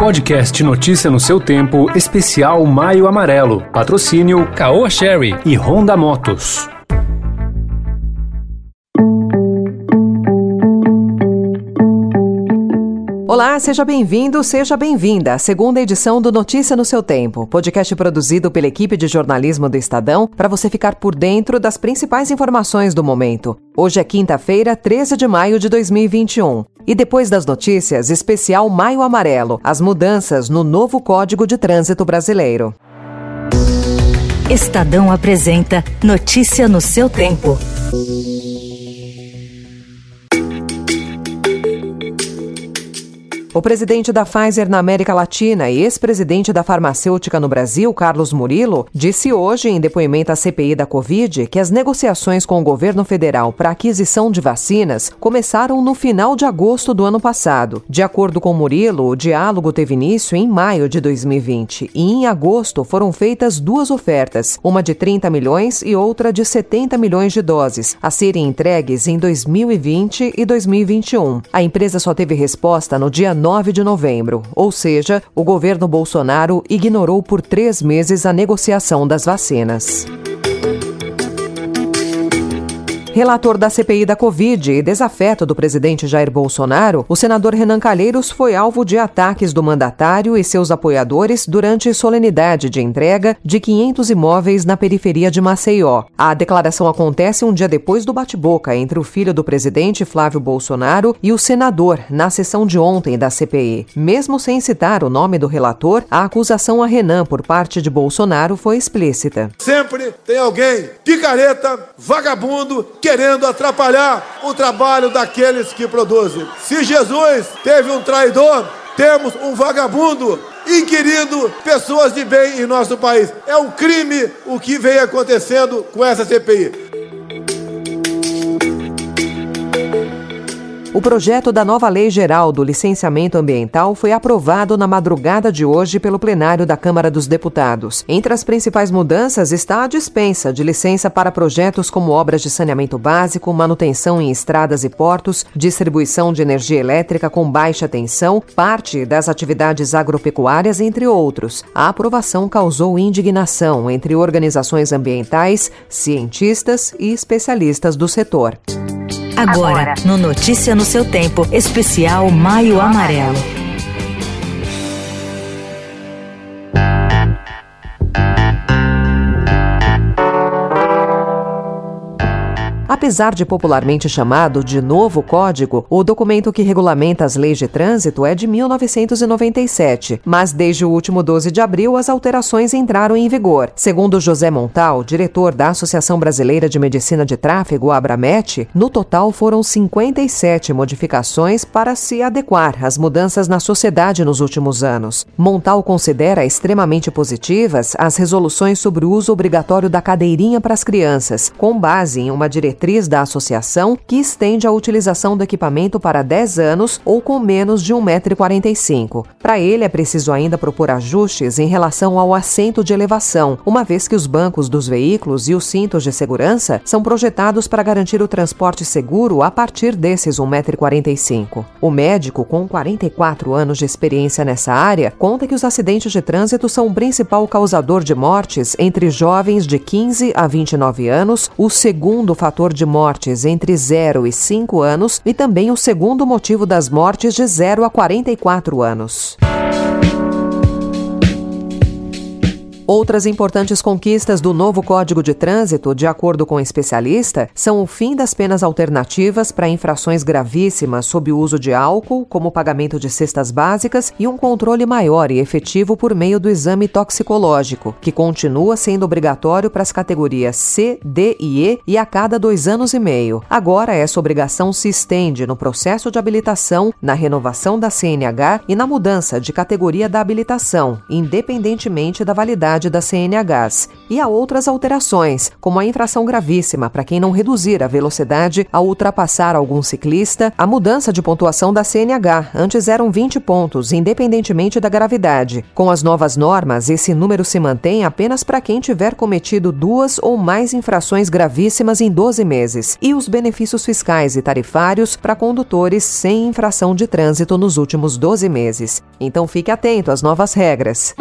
Podcast Notícia no seu tempo, especial Maio Amarelo. Patrocínio Caoa Sherry e Honda Motos. Olá, seja bem-vindo, seja bem-vinda à segunda edição do Notícia no seu Tempo, podcast produzido pela equipe de jornalismo do Estadão para você ficar por dentro das principais informações do momento. Hoje é quinta-feira, 13 de maio de 2021. E depois das notícias, especial Maio Amarelo, as mudanças no novo Código de Trânsito Brasileiro. Estadão apresenta Notícia no seu tempo. O presidente da Pfizer na América Latina e ex-presidente da farmacêutica no Brasil, Carlos Murilo, disse hoje, em depoimento à CPI da Covid, que as negociações com o governo federal para aquisição de vacinas começaram no final de agosto do ano passado. De acordo com Murilo, o diálogo teve início em maio de 2020 e em agosto foram feitas duas ofertas, uma de 30 milhões e outra de 70 milhões de doses, a serem entregues em 2020 e 2021. A empresa só teve resposta no dia 9 de novembro, ou seja, o governo Bolsonaro ignorou por três meses a negociação das vacinas. Relator da CPI da Covid e desafeto do presidente Jair Bolsonaro, o senador Renan Calheiros foi alvo de ataques do mandatário e seus apoiadores durante solenidade de entrega de 500 imóveis na periferia de Maceió. A declaração acontece um dia depois do bate-boca entre o filho do presidente, Flávio Bolsonaro, e o senador, na sessão de ontem da CPI. Mesmo sem citar o nome do relator, a acusação a Renan por parte de Bolsonaro foi explícita. Sempre tem alguém picareta, vagabundo, querendo atrapalhar o trabalho daqueles que produzem. Se Jesus teve um traidor, temos um vagabundo inquirindo pessoas de bem em nosso país. É um crime o que vem acontecendo com essa CPI. O projeto da nova Lei Geral do Licenciamento Ambiental foi aprovado na madrugada de hoje pelo plenário da Câmara dos Deputados. Entre as principais mudanças está a dispensa de licença para projetos como obras de saneamento básico, manutenção em estradas e portos, distribuição de energia elétrica com baixa tensão, parte das atividades agropecuárias, entre outros. A aprovação causou indignação entre organizações ambientais, cientistas e especialistas do setor. Agora, no Notícia no seu tempo, especial Maio Amarelo. Apesar de popularmente chamado de Novo Código, o documento que regulamenta as leis de trânsito é de 1997, mas desde o último 12 de abril as alterações entraram em vigor. Segundo José Montal, diretor da Associação Brasileira de Medicina de Tráfego, Abramet, no total foram 57 modificações para se adequar às mudanças na sociedade nos últimos anos. Montal considera extremamente positivas as resoluções sobre o uso obrigatório da cadeirinha para as crianças, com base em uma diretriz diretriz da associação que estende a utilização do equipamento para 10 anos ou com menos de 1,45m. Para ele, é preciso ainda propor ajustes em relação ao assento de elevação, uma vez que os bancos dos veículos e os cintos de segurança são projetados para garantir o transporte seguro a partir desses 1,45m. O médico, com 44 anos de experiência nessa área, conta que os acidentes de trânsito são o principal causador de mortes entre jovens de 15 a 29 anos, o segundo fator de mortes entre 0 e 5 anos e também o segundo motivo das mortes de 0 a 44 anos. Outras importantes conquistas do novo Código de Trânsito, de acordo com o especialista, são o fim das penas alternativas para infrações gravíssimas sob o uso de álcool, como pagamento de cestas básicas, e um controle maior e efetivo por meio do exame toxicológico, que continua sendo obrigatório para as categorias C, D e E e a cada dois anos e meio. Agora, essa obrigação se estende no processo de habilitação, na renovação da CNH e na mudança de categoria da habilitação, independentemente da validade velocidade das CNHs. E há outras alterações, como a infração gravíssima para quem não reduzir a velocidade ao ultrapassar algum ciclista, a mudança de pontuação da CNH, antes eram 20 pontos, independentemente da gravidade. Com as novas normas, esse número se mantém apenas para quem tiver cometido duas ou mais infrações gravíssimas em 12 meses, e os benefícios fiscais e tarifários para condutores sem infração de trânsito nos últimos 12 meses. Então fique atento às novas regras.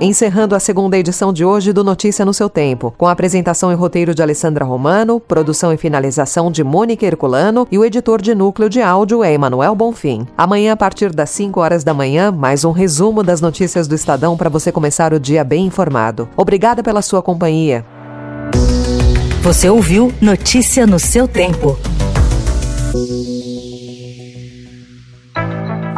Encerrando a segunda edição de hoje do Notícia no seu Tempo, com a apresentação e roteiro de Alessandra Romano, produção e finalização de Mônica Herculano e o editor de núcleo de áudio é Emanuel Bonfim. Amanhã, a partir das 5 horas da manhã, mais um resumo das notícias do Estadão para você começar o dia bem informado. Obrigada pela sua companhia. Você ouviu Notícia no seu tempo.